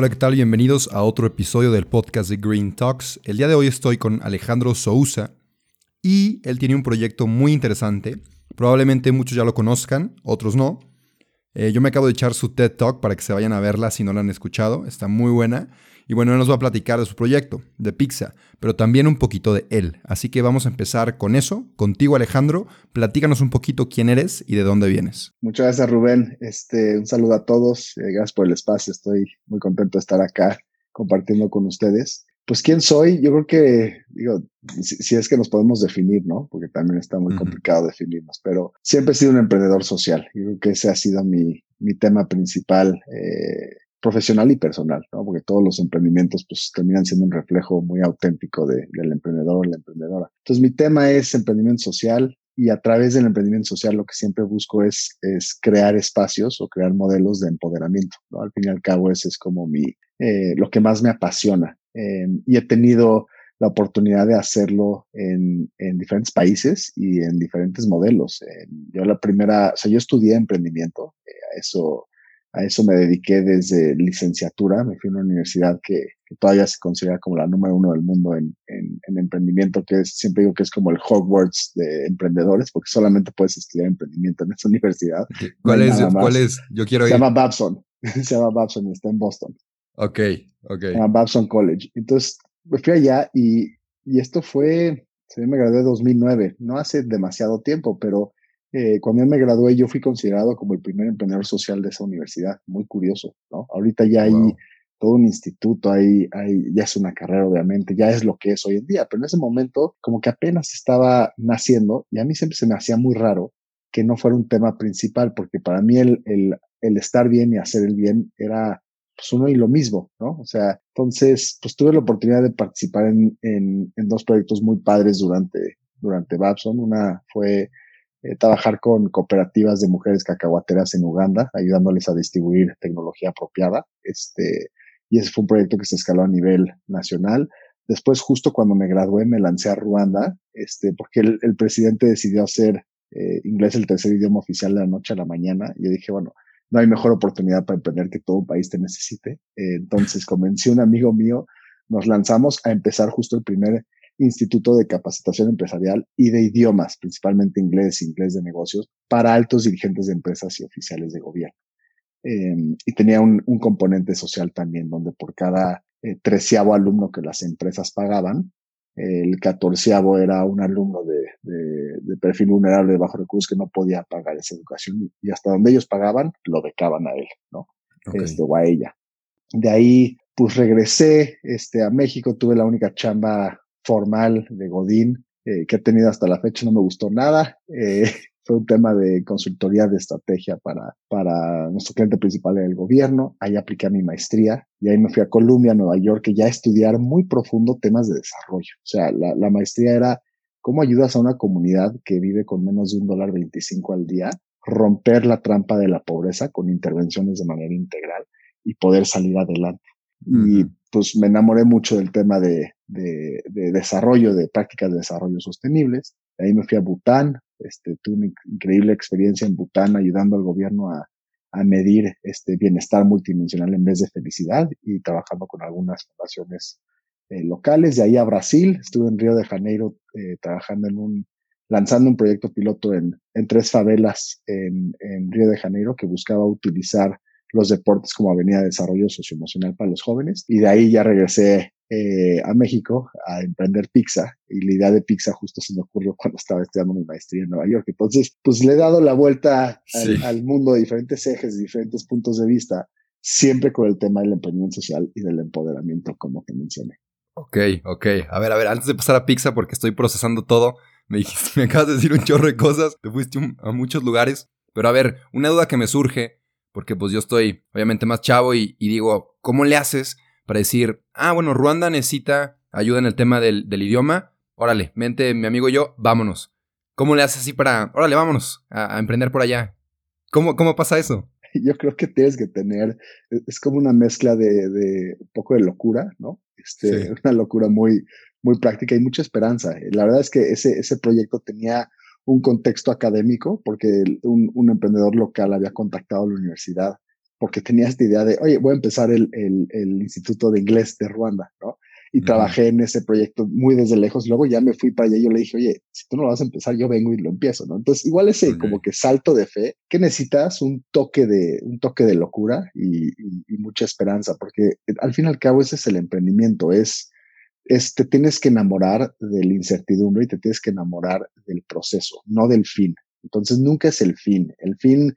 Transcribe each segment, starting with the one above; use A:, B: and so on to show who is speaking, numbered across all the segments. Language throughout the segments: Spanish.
A: Hola, ¿qué tal? Bienvenidos a otro episodio del podcast de Green Talks. El día de hoy estoy con Alejandro Sousa y él tiene un proyecto muy interesante. Probablemente muchos ya lo conozcan, otros no. Eh, yo me acabo de echar su TED Talk para que se vayan a verla si no la han escuchado. Está muy buena. Y bueno, él nos va a platicar de su proyecto, de Pizza, pero también un poquito de él. Así que vamos a empezar con eso. Contigo, Alejandro, platícanos un poquito quién eres y de dónde vienes.
B: Muchas gracias, Rubén. Este, un saludo a todos. Eh, gracias por el espacio. Estoy muy contento de estar acá compartiendo con ustedes. Pues, ¿quién soy? Yo creo que, digo, si, es que nos podemos definir, ¿no? Porque también está muy complicado definirnos, pero siempre he sido un emprendedor social. Yo creo que ese ha sido mi, mi tema principal. Eh, profesional y personal, ¿no? Porque todos los emprendimientos pues terminan siendo un reflejo muy auténtico de, del emprendedor o la emprendedora. Entonces mi tema es emprendimiento social y a través del emprendimiento social lo que siempre busco es, es crear espacios o crear modelos de empoderamiento, ¿no? Al fin y al cabo ese es como mi, eh, lo que más me apasiona. Em, y he tenido la oportunidad de hacerlo en, en diferentes países y en diferentes modelos. yo la primera, o sea, yo estudié emprendimiento, eh, eso a eso me dediqué desde licenciatura. Me fui a una universidad que, todavía se considera como la número uno del mundo en, emprendimiento, que es, siempre digo que es como el Hogwarts de emprendedores, porque solamente puedes estudiar emprendimiento en esa universidad.
A: ¿Cuál, es, ¿Cuál es? Yo quiero
B: se llama Babson. se llama Babson y está en Boston.
A: Ok, ok. Se
B: llama Babson College. Entonces, me fui allá y, y esto fue, se me gradué en 2009, no hace demasiado tiempo, pero eh, cuando yo me gradué, yo fui considerado como el primer emprendedor social de esa universidad. Muy curioso, ¿no? Ahorita ya hay todo un instituto, hay, hay, ya es una carrera, obviamente, ya es lo que es hoy en día, pero en ese momento, como que apenas estaba naciendo, y a mí siempre se me hacía muy raro que no fuera un tema principal, porque para mí el, el, el estar bien y hacer el bien era pues uno y lo mismo, ¿no? O sea, entonces, pues tuve la oportunidad de participar en, en, en dos proyectos muy padres durante, durante Babson. Una fue eh, trabajar con cooperativas de mujeres cacahuateras en Uganda, ayudándoles a distribuir tecnología apropiada. Este, y ese fue un proyecto que se escaló a nivel nacional. Después, justo cuando me gradué, me lancé a Ruanda, este, porque el, el presidente decidió hacer eh, inglés el tercer idioma oficial de la noche a la mañana. Yo dije, bueno, no hay mejor oportunidad para emprender que todo un país te necesite. Eh, entonces convencí a un amigo mío, nos lanzamos a empezar justo el primer Instituto de Capacitación Empresarial y de Idiomas, principalmente inglés, inglés de negocios, para altos dirigentes de empresas y oficiales de gobierno. Em, y tenía un, componente social también, donde por cada eh, treceavo alumno que las empresas pagaban, el catorceavo era un alumno de, perfil vulnerable de bajo recursos que no podía pagar esa educación y hasta donde ellos pagaban, lo becaban a él, ¿no? Este, o a ella. De ahí, pues regresé este, a México, tuve la única chamba formal de Godín eh, que he tenido hasta la fecha no me gustó nada. Eh, fue un tema de consultoría de estrategia para, para nuestro cliente principal el gobierno. Ahí apliqué mi maestría y ahí me fui a Columbia, Nueva York, que ya a estudiar muy profundo temas de desarrollo. O sea, la, la maestría era cómo ayudas a una comunidad que vive con menos de un dólar 25 al día, romper la trampa de la pobreza con intervenciones de manera integral y poder salir adelante. Y pues me enamoré mucho del tema de, de, de, desarrollo, de prácticas de desarrollo sostenibles. De ahí me fui a Bután, este, tuve una increíble experiencia en Bután ayudando al gobierno a, medir este bienestar multidimensional en vez de felicidad y trabajando con algunas fundaciones eh, locales. De ahí a Brasil, estuve en Río de Janeiro eh, trabajando en un, lanzando un proyecto piloto en, tres favelas en Río de Janeiro que buscaba utilizar los deportes como avenida de desarrollo socioemocional para los jóvenes. Y de ahí ya regresé eh, a México a emprender pizza y la idea de pizza justo se me ocurrió cuando estaba estudiando mi maestría en Nueva York. Entonces, pues le he dado la vuelta al, mundo de diferentes ejes, de diferentes puntos de vista, siempre con el tema del emprendimiento social y del empoderamiento, como te mencioné.
A: Ok, ok. A ver, a ver, antes de pasar a pizza, porque estoy procesando todo, me dijiste, me acabas de decir un chorro de cosas, te fuiste a muchos lugares. Pero a ver, una duda que me surge, porque pues yo estoy obviamente más chavo y, digo, ¿cómo le haces para decir, ah, bueno, Ruanda necesita ayuda en el tema del, idioma? Órale, mente, mi amigo y yo, vámonos. ¿Cómo le haces así para, órale, vámonos a, emprender por allá? ¿Cómo, ¿Cómo pasa eso?
B: Yo creo que tienes que tener, es como una mezcla de, un poco de locura, ¿no? Este, Una locura muy, muy práctica y mucha esperanza. La verdad es que ese, ese proyecto tenía un contexto académico, porque un, un, emprendedor local había contactado a la universidad, porque tenía esta idea de, oye, voy a empezar el, el, el Instituto de Inglés de Ruanda, ¿no? Y trabajé en ese proyecto muy desde lejos. Luego ya me fui para allá y yo le dije, oye, si tú no lo vas a empezar, yo vengo y lo empiezo, ¿no? Entonces, igual ese como que salto de fe, que necesitas un toque de, un toque de locura y, y, y mucha esperanza, porque al fin y al cabo ese es el emprendimiento, es te tienes que enamorar de la incertidumbre y te tienes que enamorar del proceso, no del fin. Entonces nunca es el fin. El fin,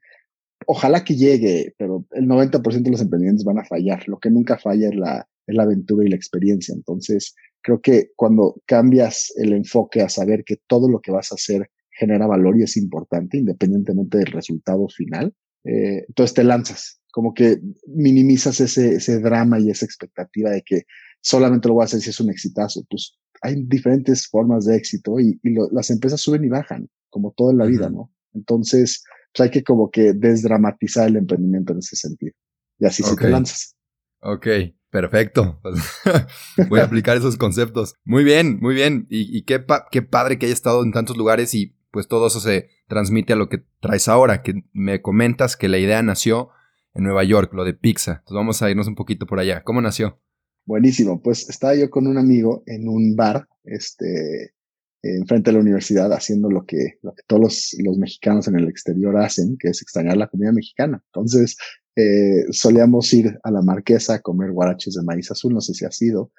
B: ojalá que llegue, pero el 90% de los emprendimientos van a fallar. Lo que nunca falla es la, es la aventura y la experiencia. Entonces creo que cuando cambias el enfoque a saber que todo lo que vas a hacer genera valor y es importante, independientemente del resultado final, eh, entonces te lanzas, como que minimizas ese, ese drama y esa expectativa de que solamente lo voy a hacer si es un exitazo. Pues hay diferentes formas de éxito y, las empresas suben y bajan, como todo en la vida, ¿no? Entonces, pues hay que como que desdramatizar el emprendimiento en ese sentido. Y así se te lanzas.
A: Ok, perfecto. Voy a aplicar esos conceptos. Muy bien, muy bien. Y, qué, qué padre que haya estado en tantos lugares y pues todo eso se transmite a lo que traes ahora, que me comentas que la idea nació en Nueva York, lo de pizza. Entonces vamos a irnos un poquito por allá. ¿Cómo nació?
B: Buenísimo. Pues estaba yo con un amigo en un bar, este, enfrente de la universidad, haciendo lo que, lo que todos los, mexicanos en el exterior hacen, que es extrañar la comida mexicana. Entonces, eh, solíamos ir a la marquesa a comer guaraches de maíz azul, no sé si ha sido.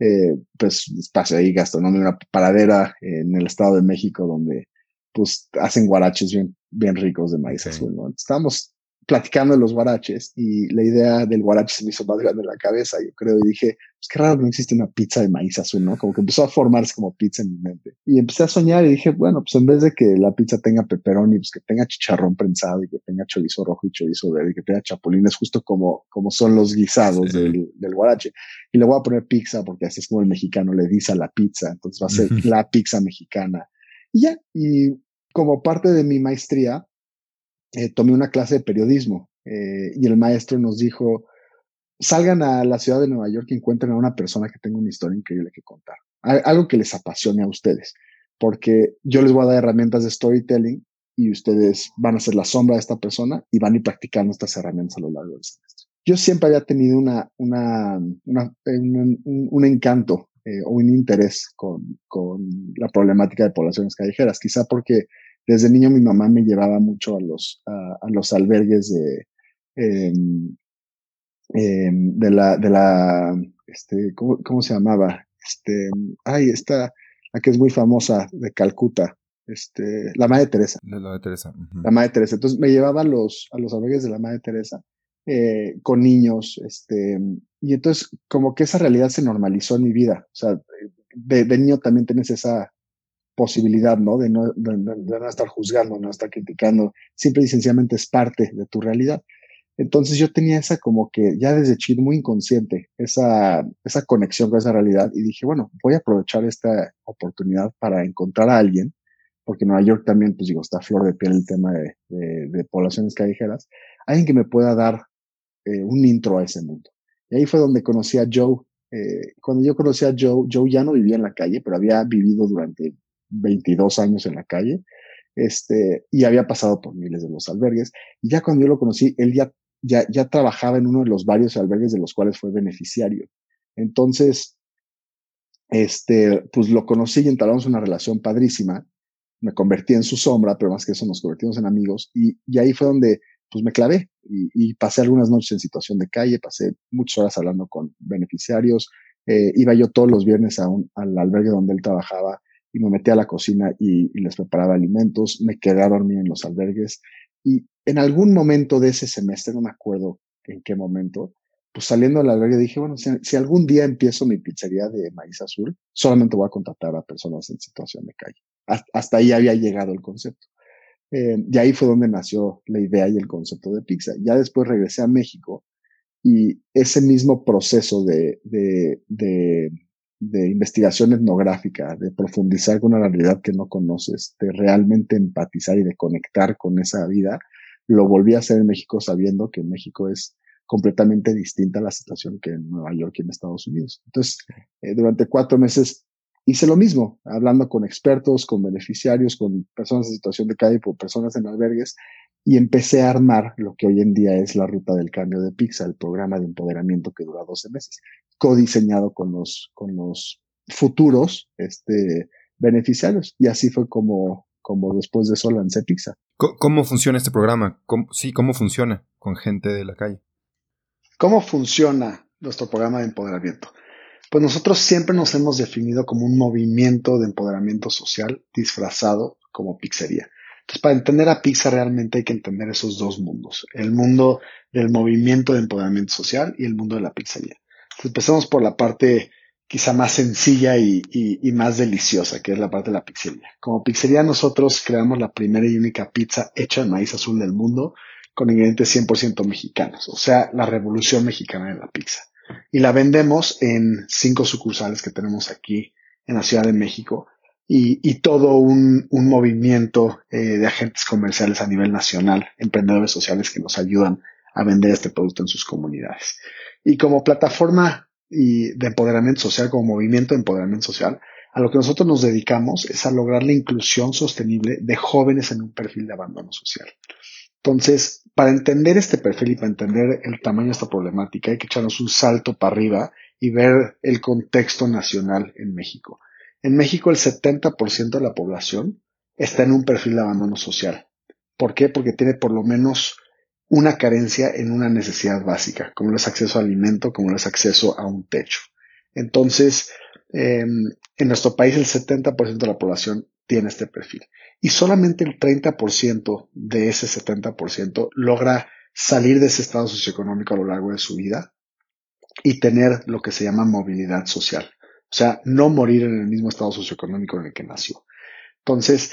B: Eh, pues espacio ahí gastronomía, una paradera en el Estado de México donde pues hacen guaraches bien, bien ricos de maíz azul, ¿no? Estábamos platicando de los guaraches y la idea del guarache se me hizo más grande en la cabeza, yo creo, y dije, pues qué raro que no existe una pizza de maíz azul, ¿no? Como que empezó a formarse como pizza en mi mente. Y empecé a soñar y dije, bueno, pues en vez de que la pizza tenga pepperoni, pues que tenga chicharrón prensado y que tenga chorizo rojo y chorizo verde y que tenga chapulines, justo como, como son los guisados del, del guarache. Y le voy a poner pizza porque así es como el mexicano le dice a la pizza, entonces va a ser la pizza mexicana. Y ya, y como parte de mi maestría, eh, tomé una clase de periodismo eh, y el maestro nos dijo, salgan a la ciudad de Nueva York y encuentren a una persona que tenga una historia increíble que contar, algo que les apasione a ustedes, porque yo les voy a dar herramientas de storytelling y ustedes van a ser la sombra de esta persona y van a ir practicando estas herramientas a lo largo del semestre. Yo siempre había tenido una, una, un, encanto eh, o un interés con, con la problemática de poblaciones callejeras, quizá porque desde niño mi mamá me llevaba mucho a los, a, los albergues de, em, em, de la, de la, este, ¿cómo, ¿cómo, se llamaba? Este, ay, esta, la que es muy famosa de Calcuta, este, la Madre Teresa.
A: La Madre Teresa.
B: La Madre Teresa. Entonces me llevaba a los, a los albergues de la Madre Teresa, eh, con niños, este, y entonces como que esa realidad se normalizó en mi vida. O sea, de, de niño también tienes esa, posibilidad, ¿no? De no, de, no estar juzgando, no estar criticando, simple y sencillamente es parte de tu realidad. Entonces yo tenía esa como que ya desde chido muy inconsciente, esa, esa conexión con esa realidad y dije, bueno, voy a aprovechar esta oportunidad para encontrar a alguien, porque en Nueva York también, pues digo, está flor de piel el tema de, de, poblaciones callejeras, alguien que me pueda dar eh, un intro a ese mundo. Y ahí fue donde conocí a Joe. Eh, cuando yo conocí a Joe, Joe ya no vivía en la calle, pero había vivido durante 22 años en la calle, este, y había pasado por miles de los albergues. Y ya cuando yo lo conocí, él ya, ya, ya trabajaba en uno de los varios albergues de los cuales fue beneficiario. Entonces, este, pues lo conocí y entablamos una relación padrísima. Me convertí en su sombra, pero más que eso nos convertimos en amigos. Y, y ahí fue donde pues me clavé y, pasé algunas noches en situación de calle, pasé muchas horas hablando con beneficiarios. Eh, iba yo todos los viernes a un, al albergue donde él trabajaba y me metí a la cocina y, les preparaba alimentos, me quedé a en los albergues y en algún momento de ese semestre, no me acuerdo en qué momento, pues saliendo del albergue dije, bueno, si, algún día empiezo mi pizzería de maíz azul, solamente voy a contactar a personas en situación de calle. Hasta, ahí había llegado el concepto.
C: Eh, y ahí fue donde nació la idea y el concepto de pizza. Ya después regresé a México y ese mismo proceso de, de, de, de investigación etnográfica, de profundizar con una realidad que no conoces, de realmente empatizar y de conectar con esa vida, lo volví a hacer en México sabiendo que México es completamente distinta a la situación que en Nueva York y en Estados Unidos. Entonces, eh, durante cuatro meses hice lo mismo, hablando con expertos, con beneficiarios, con personas en situación de calle, con personas en albergues, y empecé a armar lo que hoy en día es la ruta del cambio de Pizza, el programa de empoderamiento que dura 12 meses, codiseñado con los, con los futuros este, beneficiarios. Y así fue como, como después de eso lancé Pizza.
A: ¿Cómo funciona este programa? sí, ¿cómo funciona con gente de la calle?
B: ¿Cómo funciona nuestro programa de empoderamiento? Pues nosotros siempre nos hemos definido como un movimiento de empoderamiento social disfrazado como pizzería. Entonces, para entender a Pizza realmente hay que entender esos dos mundos, el mundo del movimiento de empoderamiento social y el mundo de la pizzería. Entonces, empecemos por la parte quizá más sencilla y, y, más deliciosa, que es la parte de la pizzería. Como pizzería nosotros creamos la primera y única pizza hecha en maíz azul del mundo con ingredientes 100% mexicanos, o sea, la revolución mexicana de la pizza. Y la vendemos en cinco sucursales que tenemos aquí en la Ciudad de México y, y todo un, un movimiento eh, de agentes comerciales a nivel nacional, emprendedores sociales que nos ayudan a vender este producto en sus comunidades. Y como plataforma y de empoderamiento social, como movimiento de empoderamiento social, a lo que nosotros nos dedicamos es a lograr la inclusión sostenible de jóvenes en un perfil de abandono social. Entonces, para entender este perfil y para entender el tamaño de esta problemática, hay que echarnos un salto para arriba y ver el contexto nacional en México. En México el 70% de la población está en un perfil de abandono social. ¿Por qué? Porque tiene por lo menos una carencia en una necesidad básica, como lo es acceso a alimento, como lo es acceso a un techo. Entonces, em, en nuestro país el 70% de la población tiene este perfil y solamente el 30% de ese 70% logra salir de ese estado socioeconómico a lo largo de su vida y tener lo que se llama movilidad social. O sea, no morir en el mismo estado socioeconómico en el que nació. Entonces,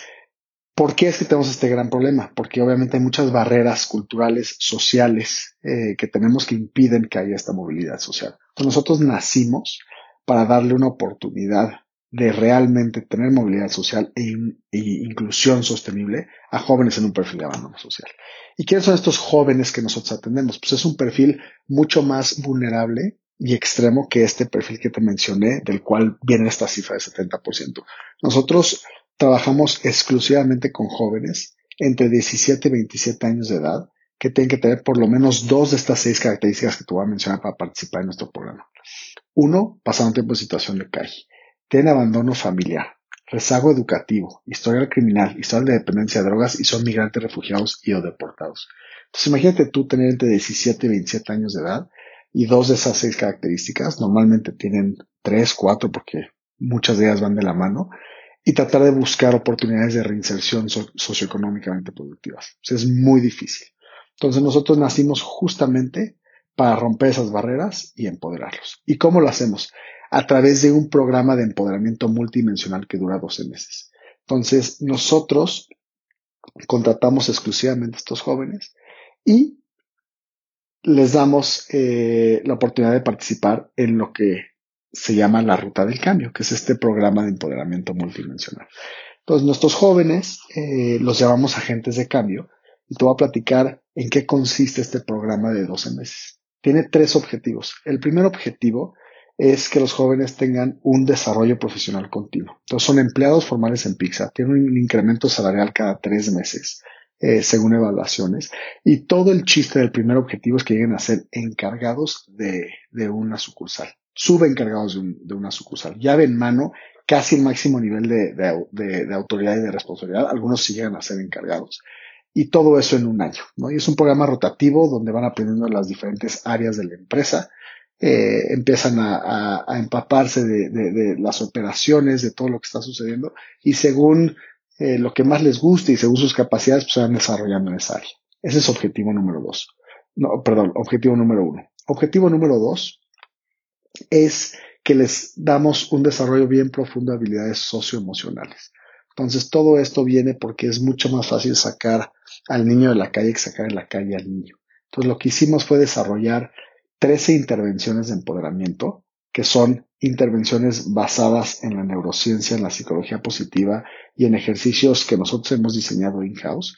B: ¿por qué es que tenemos este gran problema? Porque obviamente hay muchas barreras culturales, sociales, eh, que tenemos que impiden que haya esta movilidad social. Entonces, nosotros nacimos para darle una oportunidad de realmente tener movilidad social e, e, inclusión sostenible a jóvenes en un perfil de abandono social. ¿Y quiénes son estos jóvenes que nosotros atendemos? Pues es un perfil mucho más vulnerable y extremo que este perfil que te mencioné, del cual viene esta cifra de 70%. Nosotros trabajamos exclusivamente con jóvenes entre 17 y 27 años de edad que tienen que tener por lo menos dos de estas seis características que te voy a mencionar para participar en nuestro programa. Uno, pasar un tiempo en situación de calle. Tienen abandono familiar, rezago educativo, historial criminal, historial de dependencia de drogas y son migrantes refugiados y o deportados. Entonces imagínate tú tener entre 17 y 27 años de edad y dos de esas seis características, normalmente tienen tres, cuatro, porque muchas de ellas van de la mano, y tratar de buscar oportunidades de reinserción socioeconómicamente productivas. es muy difícil. Entonces nosotros nacimos justamente para romper esas barreras y empoderarlos. ¿Y cómo lo hacemos? A través de un programa de empoderamiento multidimensional que dura 12 meses. Entonces nosotros contratamos exclusivamente a estos jóvenes y les damos eh, la oportunidad de participar en lo que se llama la Ruta del Cambio, que es este programa de empoderamiento multidimensional. Entonces, nuestros jóvenes eh, los llamamos agentes de cambio y te voy a platicar en qué consiste este programa de 12 meses. Tiene tres objetivos. El primer objetivo es que los jóvenes tengan un desarrollo profesional continuo. Entonces, son empleados formales en Pixar, tienen un incremento salarial cada tres meses eh, según evaluaciones. Y todo el chiste del primer objetivo es que lleguen a ser encargados de, de una sucursal, subencargados de, de una sucursal, llave en mano, casi el máximo nivel de, de, de, autoridad y de responsabilidad. Algunos sí llegan a ser encargados. Y todo eso en un año, ¿no? Y es un programa rotativo donde van aprendiendo las diferentes áreas de la empresa. Eh, empiezan a, a, a empaparse de, de, de, las operaciones, de todo lo que está sucediendo, y según eh, lo que más les guste y según sus capacidades, pues se van desarrollando en esa área. Ese es objetivo número dos. No, perdón, objetivo número uno. Objetivo número dos es que les damos un desarrollo bien profundo de habilidades socioemocionales. Entonces todo esto viene porque es mucho más fácil sacar al niño de la calle que sacar en la calle al niño. Entonces lo que hicimos fue desarrollar 13 intervenciones de empoderamiento, que son intervenciones basadas en la neurociencia, en la psicología positiva y en ejercicios que nosotros hemos diseñado in-house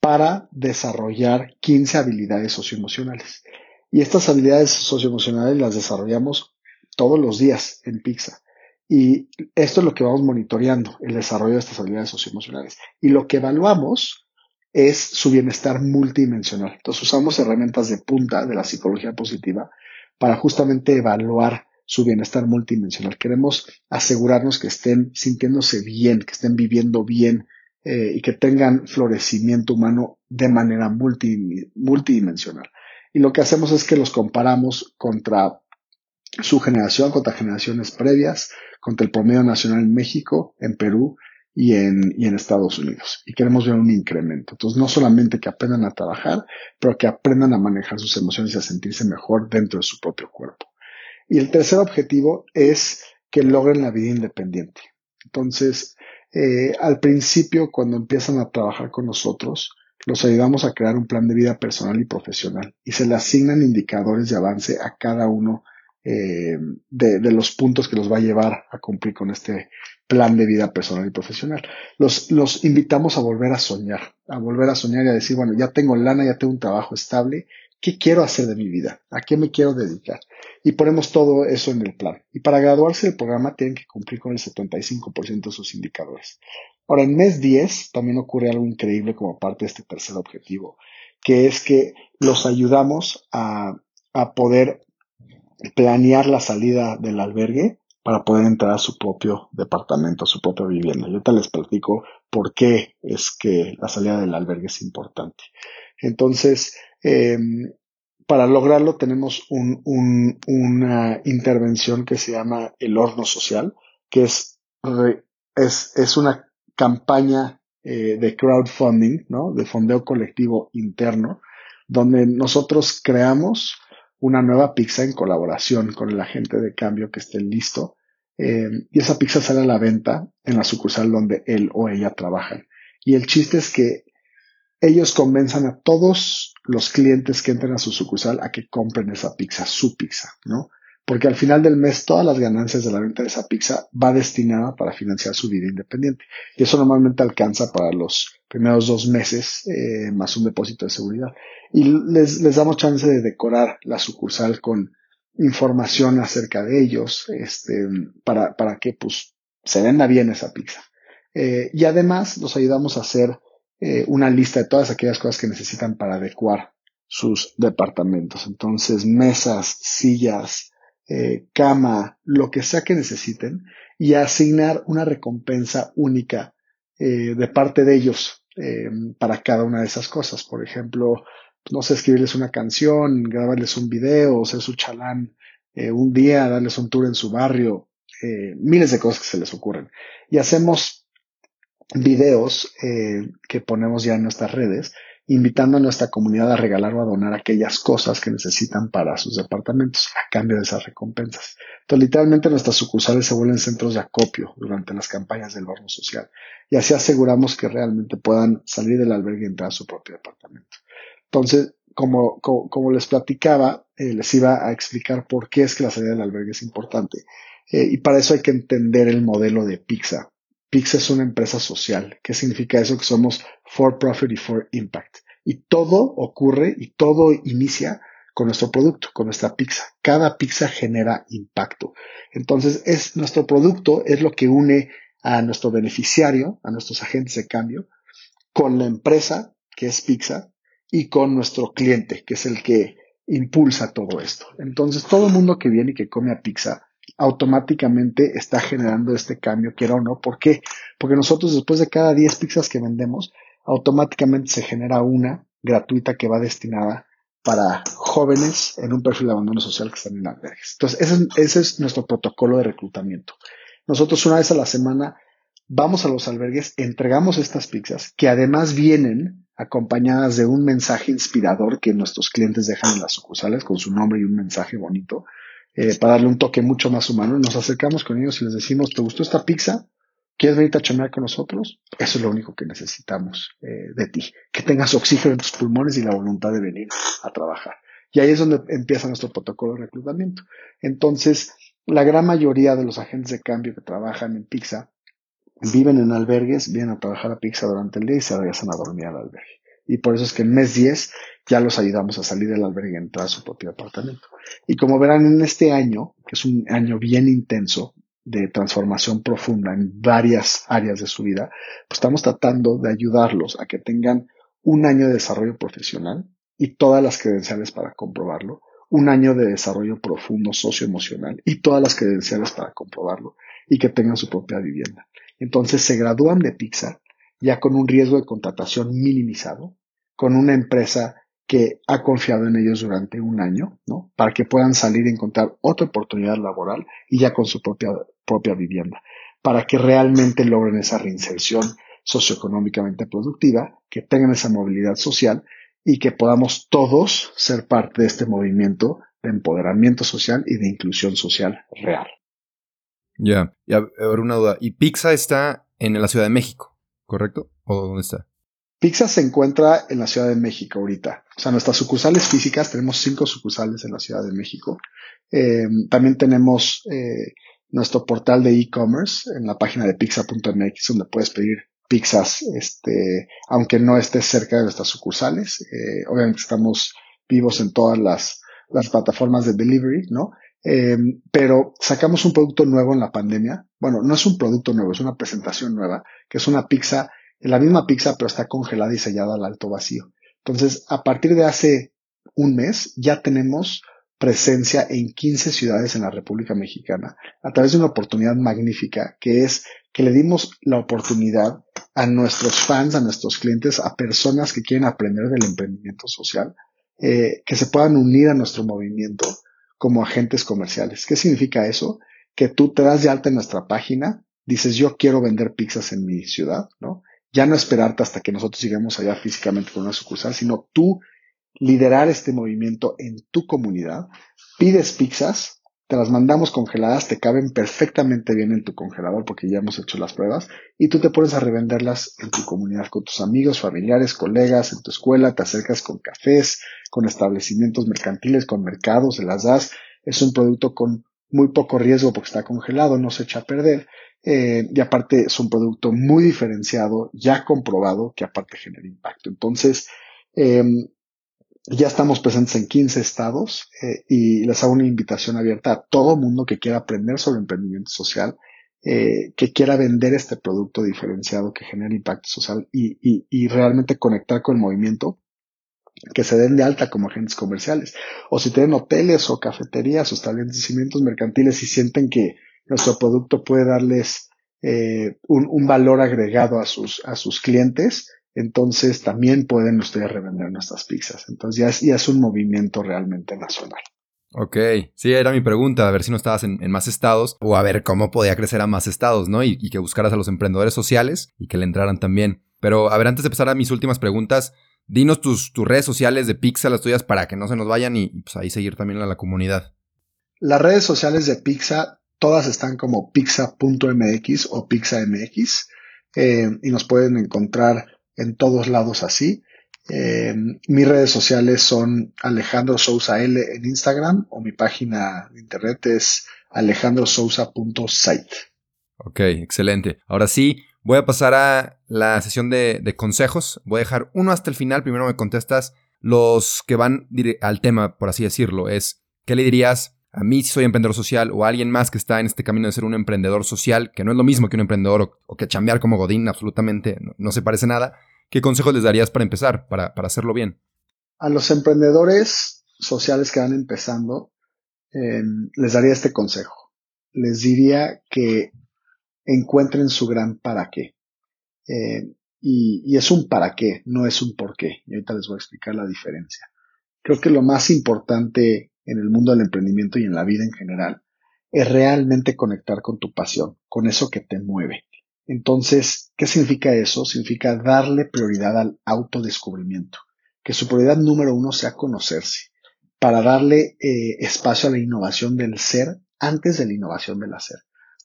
B: para desarrollar 15 habilidades socioemocionales. Y estas habilidades socioemocionales las desarrollamos todos los días en Pizza. Y esto es lo que vamos monitoreando, el desarrollo de estas habilidades socioemocionales. Y lo que evaluamos es su bienestar multidimensional. Entonces usamos herramientas de punta de la psicología positiva para justamente evaluar su bienestar multidimensional. Queremos asegurarnos que estén sintiéndose bien, que estén viviendo bien eh, y que tengan florecimiento humano de manera multidimensional. Y lo que hacemos es que los comparamos contra su generación, contra generaciones previas, contra el promedio nacional en México, en Perú y en, y en Estados Unidos. Y queremos ver un incremento. Entonces, no solamente que aprendan a trabajar, pero que aprendan a manejar sus emociones y a sentirse mejor dentro de su propio cuerpo. Y el tercer objetivo es que logren la vida independiente. Entonces, eh, al principio, cuando empiezan a trabajar con nosotros, los ayudamos a crear un plan de vida personal y profesional y se le asignan indicadores de avance a cada uno eh, de, los puntos que los va a llevar a cumplir con este plan de vida personal y profesional. Los, los invitamos a volver a soñar, a volver a soñar y a decir, bueno, ya tengo lana, ya tengo un trabajo estable, ¿qué quiero hacer de mi vida? ¿A qué me quiero dedicar? Y ponemos todo eso en el plan. Y para graduarse del programa tienen que cumplir con el 75% de sus indicadores. Ahora, en mes 10 también ocurre algo increíble como parte de este tercer objetivo, que es que los ayudamos a, poder planear la salida del albergue para poder entrar a su propio departamento, a su propia vivienda. Yo te les platico por qué es que la salida del albergue es importante. Entonces, eh, para lograrlo tenemos un, un, una intervención que se llama el horno social, que es, una campaña eh, de crowdfunding. De fondeo colectivo interno, donde nosotros creamos una nueva pizza en colaboración con el agente de cambio que esté listo. Eh, y esa pizza sale a la venta en la sucursal donde él o ella trabajan. Y el chiste es que ellos convenzan a todos los clientes que entren a su sucursal a que compren esa pizza, su pizza, ¿no? Porque al final del mes todas las ganancias de la venta de esa pizza va destinada para financiar su vida independiente. Y eso normalmente alcanza para los primeros dos meses eh, más un depósito de seguridad y les, damos chance de decorar la sucursal con información acerca de ellos, este, para, para que pues se venda bien esa pizza. Eh, y además los ayudamos a hacer eh, una lista de todas aquellas cosas que necesitan para adecuar sus departamentos. Entonces, mesas, sillas, eh, cama, lo que sea que necesiten y asignar una recompensa única eh, de parte de ellos eh, para cada una de esas cosas. Por ejemplo, no sé, escribirles una canción, grabarles un video, ser su chalán un día, darles un tour en su barrio, miles de cosas que se les ocurren. Y hacemos videos eh, que ponemos ya en nuestras redes, invitando a nuestra comunidad a regalar o a donar aquellas cosas que necesitan para sus departamentos a cambio de esas recompensas. Entonces, literalmente nuestras sucursales se vuelven centros de acopio durante las campañas del horno social y así aseguramos que realmente puedan salir del albergue y entrar a su propio departamento. Entonces, como, como, les platicaba, eh, les iba a explicar por qué es que la salida del albergue es importante. Eh, y para eso hay que entender el modelo de Pizza. Pizza es una empresa social. ¿Qué significa eso? Que somos for profit y for impact. Y todo ocurre y todo inicia con nuestro producto, con nuestra pizza. Cada pizza genera impacto. Entonces, es nuestro producto es lo que une a nuestro beneficiario, a nuestros agentes de cambio, con la empresa, que es pizza, y con nuestro cliente, que es el que impulsa todo esto. Entonces, todo el mundo que viene y que come a pizza automáticamente está generando este cambio, quiera o no. ¿Por qué? Porque nosotros después de cada 10 pizzas que vendemos, automáticamente se genera una gratuita que va destinada para jóvenes en un perfil de abandono social que están en albergues. Entonces, ese es, ese es nuestro protocolo de reclutamiento. Nosotros una vez a la semana vamos a los albergues, entregamos estas pizzas que además vienen acompañadas de un mensaje inspirador que nuestros clientes dejan en las sucursales con su nombre y un mensaje bonito, eh, para darle un toque mucho más humano. Nos acercamos con ellos y les decimos, ¿te gustó esta pizza? ¿Quieres venir a chambear con nosotros? Eso es lo único que necesitamos eh, de ti. Que tengas oxígeno en tus pulmones y la voluntad de venir a trabajar. Y ahí es donde empieza nuestro protocolo de reclutamiento. Entonces, la gran mayoría de los agentes de cambio que trabajan en Pizza viven en albergues, vienen a trabajar a Pizza durante el día y se regresan a dormir al albergue. Y por eso es que en mes 10 ya los ayudamos a salir del albergue y entrar a su propio apartamento. Y como verán en este año, que es un año bien intenso de transformación profunda en varias áreas de su vida, pues estamos tratando de ayudarlos a que tengan un año de desarrollo profesional y todas las credenciales para comprobarlo, un año de desarrollo profundo socioemocional y todas las credenciales para comprobarlo y que tengan su propia vivienda. Entonces se gradúan de Pixar ya con un riesgo de contratación minimizado, con una empresa que ha confiado en ellos durante un año, ¿no? Para que puedan salir y encontrar otra oportunidad laboral y ya con su propia, propia vivienda, para que realmente logren esa reinserción socioeconómicamente productiva, que tengan esa movilidad social y que podamos todos ser parte de este movimiento de empoderamiento social y de inclusión social real.
A: Ya, y a ver una duda. ¿Y Pizza está en la Ciudad de México, correcto? ¿O dónde está?
B: Pizza se encuentra en la Ciudad de México ahorita. O sea, nuestras sucursales físicas, tenemos cinco sucursales en la Ciudad de México. Eh, también tenemos eh, nuestro portal de e-commerce en la página de pizza.mx donde puedes pedir pizzas, este, aunque no estés cerca de nuestras sucursales. Eh, obviamente estamos vivos en todas las, las plataformas de delivery, ¿no? Pero sacamos un producto nuevo en la pandemia. Bueno, no es un producto nuevo, es una presentación nueva, que es una pizza, la misma pizza, pero está congelada y sellada al alto vacío. Entonces, a partir de hace un mes, ya tenemos presencia en 15 ciudades en la República Mexicana a través de una oportunidad magnífica que es que le dimos la oportunidad a nuestros fans, a nuestros clientes, a personas que quieren aprender del emprendimiento social, eh, que se puedan unir a nuestro movimiento como agentes comerciales. ¿Qué significa eso? Que tú te das de alta en nuestra página, dices yo quiero vender pizzas en mi ciudad, ¿no? Ya no esperarte hasta que nosotros lleguemos allá físicamente con una sucursal, sino tú liderar este movimiento en tu comunidad, pides pizzas, te las mandamos congeladas, te caben perfectamente bien en tu congelador porque ya hemos hecho las pruebas y tú te pones a revenderlas en tu comunidad con tus amigos, familiares, colegas, en tu escuela, te acercas con cafés, con establecimientos mercantiles, con mercados, se las das. Es un producto con muy poco riesgo porque está congelado, no se echa a perder. Eh, y aparte es un producto muy diferenciado, ya comprobado, que aparte genera impacto. Entonces, eh, ya estamos presentes en 15 estados eh, y les hago una invitación abierta a todo mundo que quiera aprender sobre emprendimiento social, eh, que quiera vender este producto diferenciado que genera impacto social y, y, realmente conectar con el movimiento, que se den de alta como agentes comerciales. O si tienen hoteles o cafeterías o establecimientos mercantiles y sienten que nuestro producto puede darles eh, un, valor agregado a sus, a sus clientes, entonces también pueden ustedes revender nuestras pizzas. Entonces ya es, ya es un movimiento realmente nacional.
A: Ok, sí, era mi pregunta, a ver si no estabas en, más estados o a ver cómo podía crecer a más estados, ¿no? Y, que buscaras a los emprendedores sociales y que le entraran también. Pero a ver, antes de pasar a mis últimas preguntas, dinos tus, tus redes sociales de Pizza, las tuyas, para que no se nos vayan y, pues ahí seguir también a la comunidad.
B: Las redes sociales de Pizza, todas están como pizza.mx o pixamx eh, y nos pueden encontrar en todos lados así. Eh, mis redes sociales son Alejandro Sousa L en Instagram o mi página de internet es alejandrosousa.site.
A: Ok, excelente. Ahora sí, voy a pasar a la sesión de, consejos. Voy a dejar uno hasta el final. Primero me contestas los que van al tema, por así decirlo. Es, ¿qué le dirías a mí si soy emprendedor social o a alguien más que está en este camino de ser un emprendedor social, que no es lo mismo que un emprendedor o, que chambear como Godín, absolutamente no, se parece nada, ¿qué consejos les darías para empezar, para, hacerlo bien?
B: A los emprendedores sociales que van empezando, em, les daría este consejo. Les diría que encuentren su gran para qué. Y, y es un para qué, no es un por qué. Y ahorita les voy a explicar la diferencia. Creo que lo más importante en el mundo del emprendimiento y en la vida en general, es realmente conectar con tu pasión, con eso que te mueve. Entonces, ¿qué significa eso? Significa darle prioridad al autodescubrimiento, que su prioridad número uno sea conocerse, para darle eh, espacio a la innovación del ser antes de la innovación del hacer.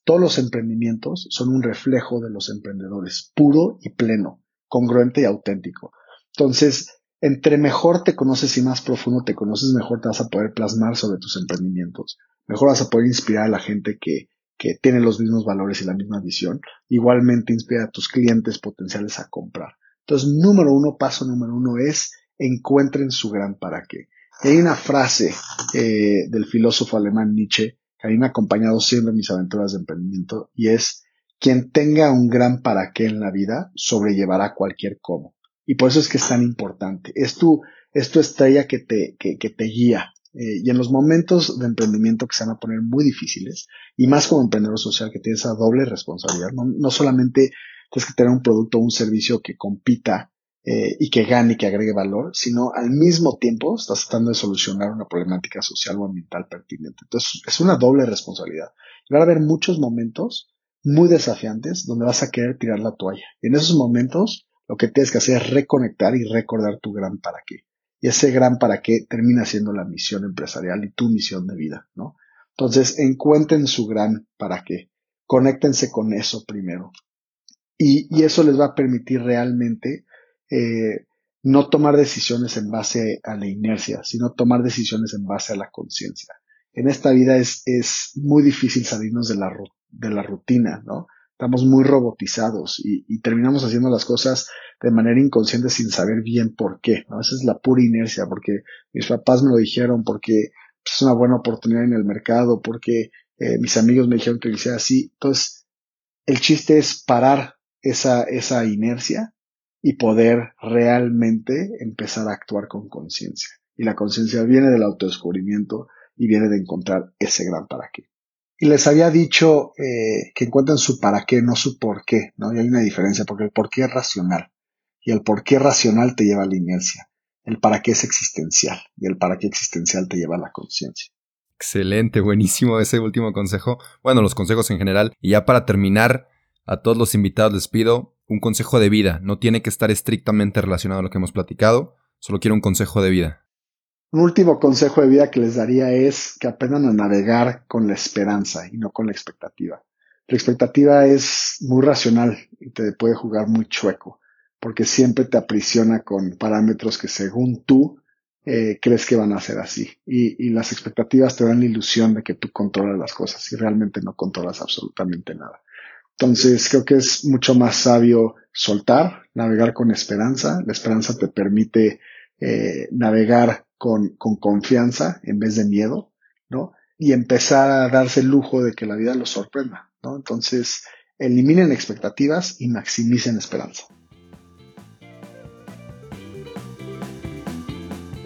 B: Todos los emprendimientos son un reflejo de los emprendedores, puro y pleno, congruente y auténtico. Entonces, entre mejor te conoces y más profundo te conoces, mejor te vas a poder plasmar sobre tus emprendimientos. Mejor vas a poder inspirar a la gente que, que tiene los mismos valores y la misma visión. Igualmente inspira a tus clientes potenciales a comprar. Entonces, número uno, paso número uno es encuentren su gran para qué. hay una frase eh, del filósofo alemán Nietzsche que me ha acompañado siempre mis aventuras de emprendimiento y es quien tenga un gran para qué en la vida sobrellevará cualquier cómo. Y por eso es que es tan importante. Es tu, es tu estrella que te, que, que te guía. Eh, y en los momentos de emprendimiento que se van a poner muy difíciles, y más como emprendedor social que tiene esa doble responsabilidad, no, no solamente tienes que tener un producto o un servicio que compita eh, y que gane y que agregue valor, sino al mismo tiempo estás tratando de solucionar una problemática social o ambiental pertinente. Entonces es una doble responsabilidad. Y va a haber muchos momentos muy desafiantes donde vas a querer tirar la toalla. Y en esos momentos lo que tienes que hacer es reconectar y recordar tu gran para qué. Y ese gran para qué termina siendo la misión empresarial y tu misión de vida, ¿no? Entonces encuentren su gran para qué. Conéctense con eso primero. Y, y eso les va a permitir realmente eh, no tomar decisiones en base a la inercia, sino tomar decisiones en base a la conciencia. En esta vida es, es muy difícil salirnos de la, de la rutina, ¿no? Estamos muy robotizados y, terminamos haciendo las cosas de manera inconsciente sin saber bien por qué, ¿no? Esa es la pura inercia, porque mis papás me lo dijeron, porque es una buena oportunidad en el mercado, porque eh, mis amigos me dijeron que lo hiciera así. Entonces, el chiste es parar esa, esa inercia y poder realmente empezar a actuar con conciencia. Y la conciencia viene del autodescubrimiento y viene de encontrar ese gran para qué. Y les había dicho eh, que encuentren su para qué, no su por qué, ¿no? Y hay una diferencia, porque el por qué es racional. Y el por qué racional te lleva a la inercia. El para qué es existencial. Y el para qué existencial te lleva a la conciencia.
A: Excelente, buenísimo ese último consejo. Bueno, los consejos en general. Y ya para terminar, a todos los invitados les pido un consejo de vida. No tiene que estar estrictamente relacionado a lo que hemos platicado, solo quiero un consejo de vida.
B: Un último consejo de vida que les daría es que aprendan a navegar con la esperanza y no con la expectativa. La expectativa es muy racional y te puede jugar muy chueco, porque siempre te aprisiona con parámetros que según tú eh, crees que van a ser así. Y, y las expectativas te dan la ilusión de que tú controlas las cosas y realmente no controlas absolutamente nada. Entonces creo que es mucho más sabio soltar, navegar con esperanza. La esperanza te permite eh, navegar con, con confianza en vez de miedo, ¿no? Y empezar a darse el lujo de que la vida los sorprenda, ¿no? Entonces, eliminen expectativas y maximicen esperanza.